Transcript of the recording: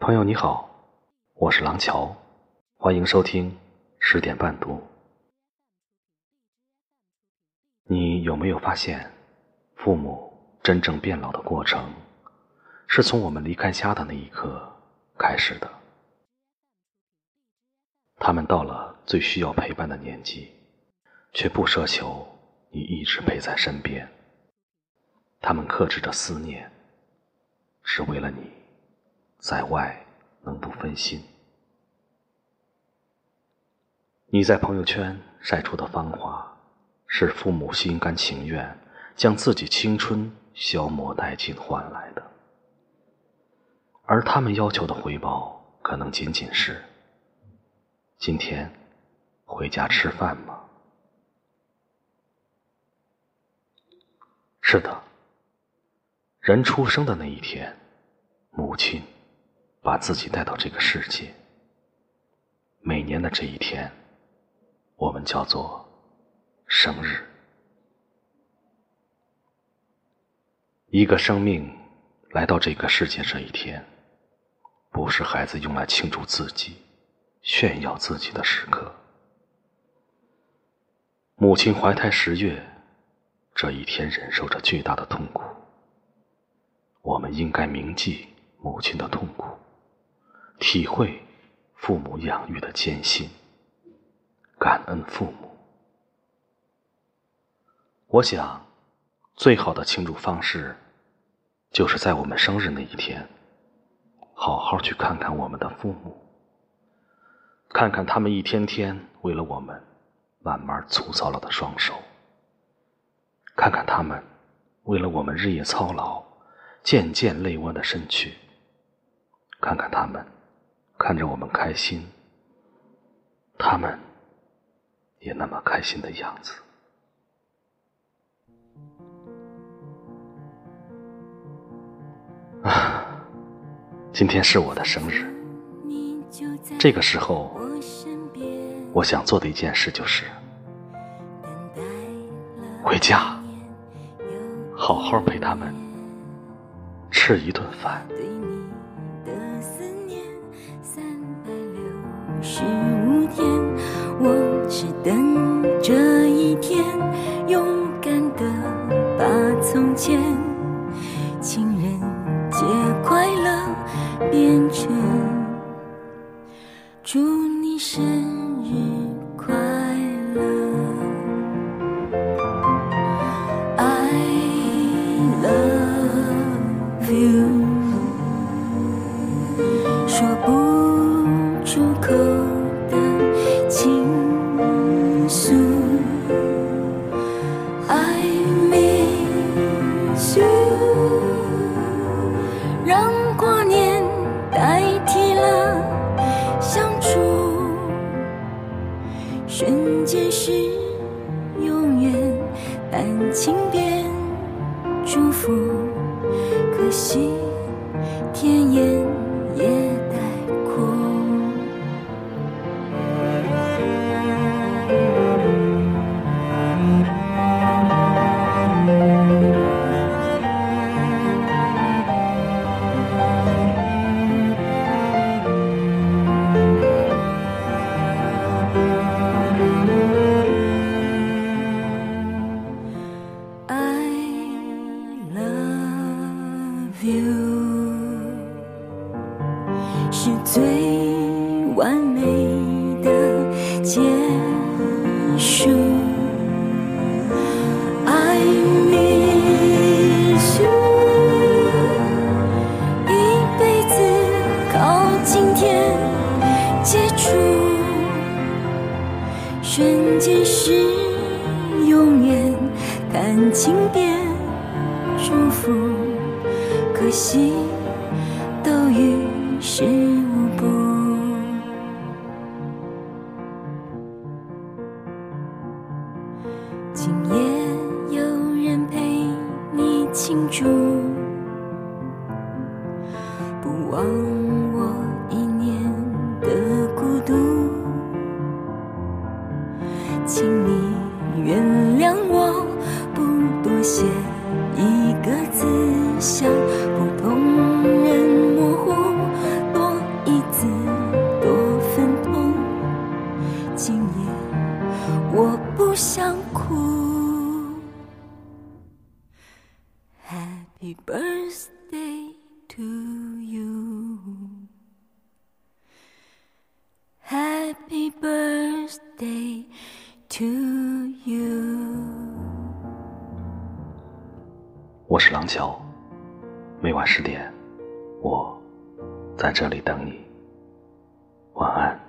朋友你好，我是廊桥，欢迎收听十点半读。你有没有发现，父母真正变老的过程，是从我们离开家的那一刻开始的？他们到了最需要陪伴的年纪，却不奢求你一直陪在身边。他们克制着思念，只为了你，在外能不分心。你在朋友圈晒出的芳华，是父母心甘情愿将自己青春消磨殆尽换来的，而他们要求的回报，可能仅仅是：今天回家吃饭吗？是的。人出生的那一天，母亲把自己带到这个世界。每年的这一天，我们叫做生日。一个生命来到这个世界这一天，不是孩子用来庆祝自己、炫耀自己的时刻。母亲怀胎十月这一天，忍受着巨大的痛苦。我们应该铭记母亲的痛苦，体会父母养育的艰辛，感恩父母。我想，最好的庆祝方式，就是在我们生日那一天，好好去看看我们的父母，看看他们一天天为了我们慢慢粗糙了的双手，看看他们为了我们日夜操劳。渐渐泪弯的身躯，看看他们，看着我们开心，他们也那么开心的样子。啊，今天是我的生日，这个时候，我想做的一件事就是回家，好好陪他们。吃一顿饭。十五天，我只等这一天，勇敢的把从前情人节快乐变成祝你生瞬间是永远，感情变祝福。可惜，天烟完美的结束。I miss you，一辈子靠今天接触，瞬间是永远，感情变祝福，可惜都于事。今夜有人陪你庆祝，不忘我一年的孤独，请你原谅我不多写一个字，想不通我不想哭 happy birthday to you happy birthday to you 我是廊桥每晚十点我在这里等你晚安